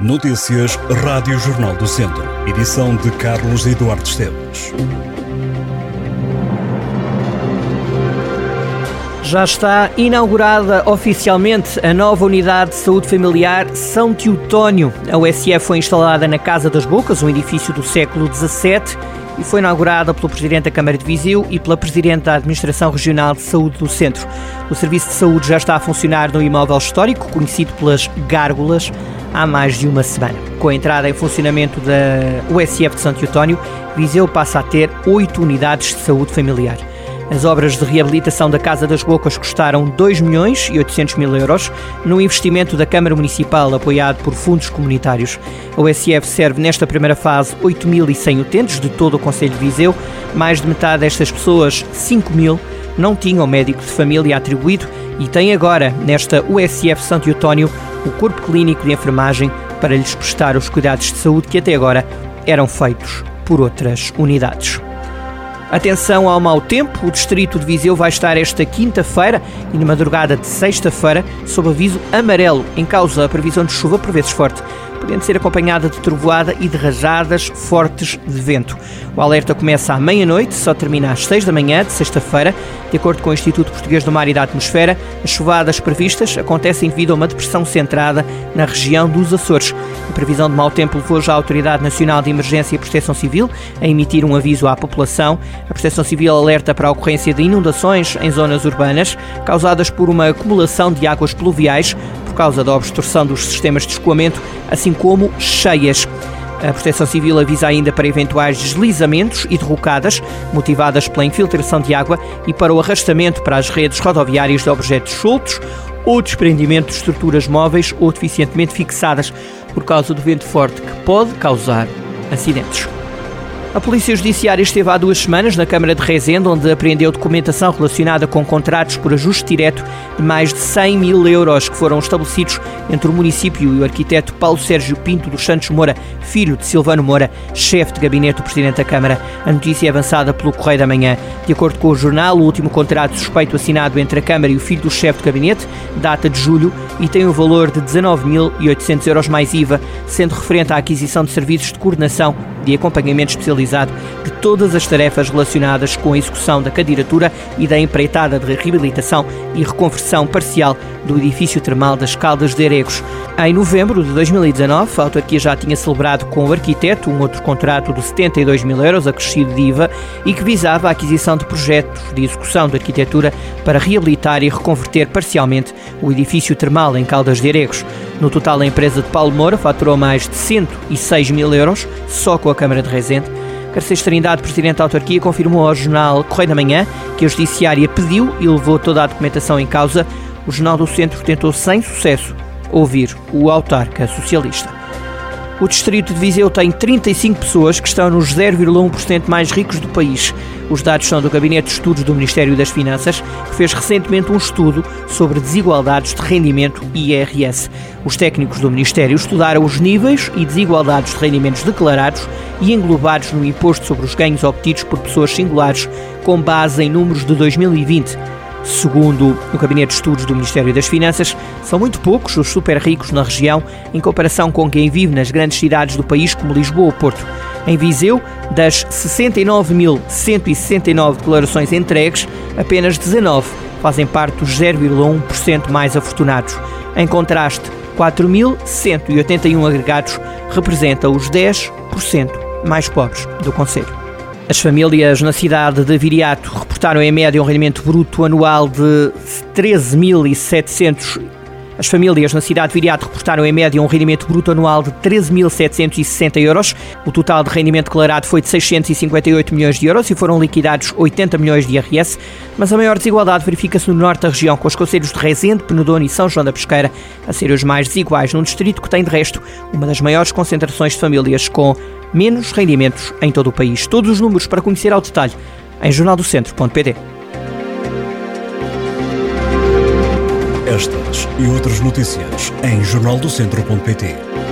Notícias Rádio Jornal do Centro. Edição de Carlos Eduardo Esteves. Já está inaugurada oficialmente a nova unidade de saúde familiar São Teutónio. A USF foi instalada na Casa das Bocas, um edifício do século XVII, e foi inaugurada pelo Presidente da Câmara de Viseu e pela Presidente da Administração Regional de Saúde do Centro. O Serviço de Saúde já está a funcionar no imóvel histórico, conhecido pelas Gárgulas, há mais de uma semana. Com a entrada em funcionamento da USF de Santo Eutónio, Viseu passa a ter oito unidades de saúde familiar. As obras de reabilitação da Casa das Bocas custaram 2 milhões e 800 mil euros, no investimento da Câmara Municipal apoiado por fundos comunitários. A USF serve nesta primeira fase 8.100 utentes de todo o Conselho de Viseu. Mais de metade destas pessoas, 5 mil, não tinham médico de família atribuído e têm agora, nesta USF Santo Eutónio, o corpo clínico de enfermagem para lhes prestar os cuidados de saúde que até agora eram feitos por outras unidades. Atenção ao mau tempo, o distrito de Viseu vai estar esta quinta-feira e na madrugada de sexta-feira sob aviso amarelo, em causa a previsão de chuva por vezes forte podendo ser acompanhada de trovoada e de rajadas fortes de vento. O alerta começa à meia-noite, só termina às 6 da manhã de sexta-feira. De acordo com o Instituto Português do Mar e da Atmosfera, as chuvadas previstas acontecem devido a uma depressão centrada na região dos Açores. A previsão de mau tempo levou já a Autoridade Nacional de Emergência e Proteção Civil a emitir um aviso à população. A Proteção Civil alerta para a ocorrência de inundações em zonas urbanas causadas por uma acumulação de águas pluviais causa da obstrução dos sistemas de escoamento, assim como cheias. A Proteção Civil avisa ainda para eventuais deslizamentos e derrocadas, motivadas pela infiltração de água e para o arrastamento para as redes rodoviárias de objetos soltos ou desprendimento de estruturas móveis ou deficientemente fixadas por causa do vento forte que pode causar acidentes. A Polícia Judiciária esteve há duas semanas na Câmara de Rezende, onde apreendeu documentação relacionada com contratos por ajuste direto de mais de 100 mil euros que foram estabelecidos entre o município e o arquiteto Paulo Sérgio Pinto dos Santos Moura, filho de Silvano Moura, chefe de gabinete do Presidente da Câmara. A notícia é avançada pelo Correio da Manhã. De acordo com o jornal, o último contrato suspeito assinado entre a Câmara e o filho do chefe de gabinete data de julho e tem o um valor de 19.800 euros mais IVA, sendo referente à aquisição de serviços de coordenação de acompanhamento especializado de todas as tarefas relacionadas com a execução da candidatura e da empreitada de reabilitação e reconversão parcial do edifício termal das Caldas de Aregos. Em novembro de 2019, a autarquia já tinha celebrado com o arquiteto um outro contrato de 72 mil euros, acrescido de IVA, e que visava a aquisição de projetos de execução de arquitetura para reabilitar e reconverter parcialmente o edifício termal em Caldas de Aregos. No total, a empresa de Paulo Moura faturou mais de 106 mil euros só com a Câmara de Rezende. Garcês Trindade, presidente da autarquia, confirmou ao jornal Correio da Manhã que a Judiciária pediu e levou toda a documentação em causa. O Jornal do Centro tentou sem sucesso ouvir o autarca socialista. O distrito de Viseu tem 35 pessoas que estão nos 0,1% mais ricos do país. Os dados são do Gabinete de Estudos do Ministério das Finanças, que fez recentemente um estudo sobre desigualdades de rendimento e IRS. Os técnicos do Ministério estudaram os níveis e desigualdades de rendimentos declarados e englobados no imposto sobre os ganhos obtidos por pessoas singulares, com base em números de 2020. Segundo o Gabinete de Estudos do Ministério das Finanças, são muito poucos os super ricos na região em comparação com quem vive nas grandes cidades do país como Lisboa ou Porto. Em Viseu, das 69.169 declarações entregues, apenas 19 fazem parte dos 0,1% mais afortunados. Em contraste, 4.181 agregados representam os 10% mais pobres do Conselho. As famílias na cidade de Viriato reportaram em média um rendimento bruto anual de 13.700 as famílias na cidade de Viriato reportaram em média um rendimento bruto anual de 13.760 euros. O total de rendimento declarado foi de 658 milhões de euros e foram liquidados 80 milhões de IRS. Mas a maior desigualdade verifica-se no norte da região, com os conselhos de Rezende, Penedono e São João da Pesqueira a serem os mais desiguais, num distrito que tem, de resto, uma das maiores concentrações de famílias com menos rendimentos em todo o país. Todos os números para conhecer ao detalhe em jornaldocentro.pt. Estas e outras notícias em jornaldocentro.pt.